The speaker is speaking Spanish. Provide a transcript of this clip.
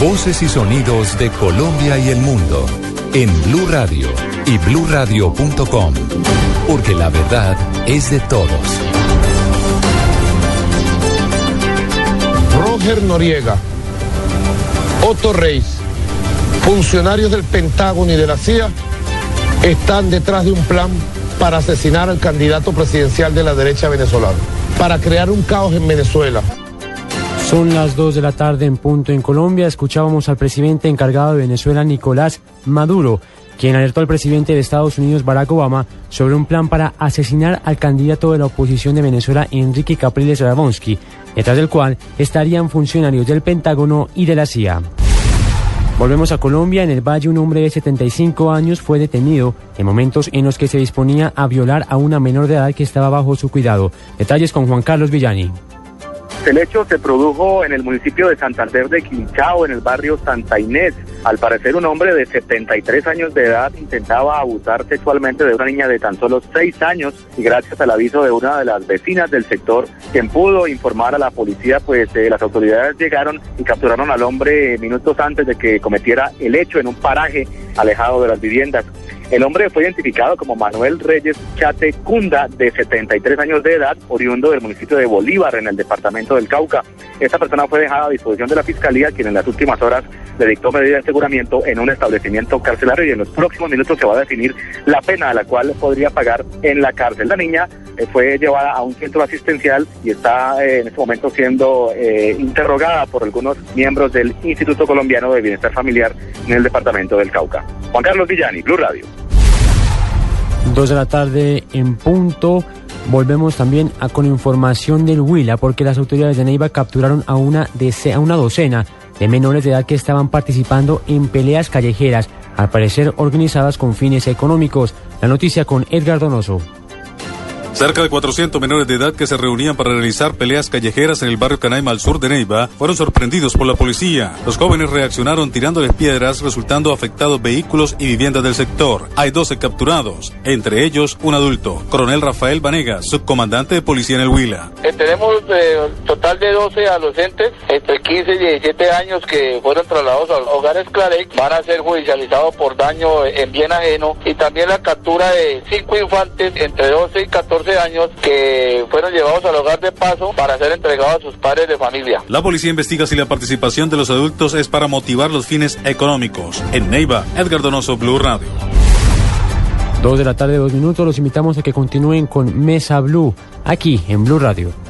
Voces y sonidos de Colombia y el mundo en Blue Radio y BlueRadio.com, porque la verdad es de todos. Roger Noriega, Otto Reis, funcionarios del Pentágono y de la CIA están detrás de un plan para asesinar al candidato presidencial de la derecha venezolana, para crear un caos en Venezuela. Son las 2 de la tarde en punto en Colombia. Escuchábamos al presidente encargado de Venezuela, Nicolás Maduro, quien alertó al presidente de Estados Unidos, Barack Obama, sobre un plan para asesinar al candidato de la oposición de Venezuela, Enrique Capriles Radonsky, detrás del cual estarían funcionarios del Pentágono y de la CIA. Volvemos a Colombia. En el Valle, un hombre de 75 años fue detenido en momentos en los que se disponía a violar a una menor de edad que estaba bajo su cuidado. Detalles con Juan Carlos Villani. El hecho se produjo en el municipio de Santander de Quinchao, en el barrio Santa Inés. Al parecer, un hombre de 73 años de edad intentaba abusar sexualmente de una niña de tan solo 6 años y gracias al aviso de una de las vecinas del sector, quien pudo informar a la policía, pues eh, las autoridades llegaron y capturaron al hombre minutos antes de que cometiera el hecho en un paraje alejado de las viviendas. El hombre fue identificado como Manuel Reyes Chate Cunda, de 73 años de edad, oriundo del municipio de Bolívar, en el departamento del Cauca. Esta persona fue dejada a disposición de la Fiscalía, quien en las últimas horas le dictó medida de aseguramiento en un establecimiento carcelario y en los próximos minutos se va a definir la pena a la cual podría pagar en la cárcel. La niña fue llevada a un centro asistencial y está eh, en este momento siendo eh, interrogada por algunos miembros del Instituto Colombiano de Bienestar Familiar en el departamento del Cauca. Juan Carlos Villani, Blue Radio. Dos de la tarde en punto. Volvemos también a, con información del Huila, porque las autoridades de Neiva capturaron a una, a una docena de menores de edad que estaban participando en peleas callejeras, al parecer organizadas con fines económicos. La noticia con Edgar Donoso. Cerca de 400 menores de edad que se reunían para realizar peleas callejeras en el barrio Canaima al sur de Neiva fueron sorprendidos por la policía. Los jóvenes reaccionaron tirándoles piedras, resultando afectados vehículos y viviendas del sector. Hay 12 capturados, entre ellos un adulto, coronel Rafael Vanegas, subcomandante de policía en el Huila. Eh, tenemos eh, total de 12 adolescentes entre 15 y 17 años que fueron trasladados a hogares Clarek, van a ser judicializados por daño en bien ajeno y también la captura de cinco infantes entre 12 y 14 años que fueron llevados al hogar de paso para ser entregados a sus padres de familia. La policía investiga si la participación de los adultos es para motivar los fines económicos. En Neiva, Edgar Donoso, Blue Radio. Dos de la tarde, dos minutos. Los invitamos a que continúen con Mesa Blue aquí en Blue Radio.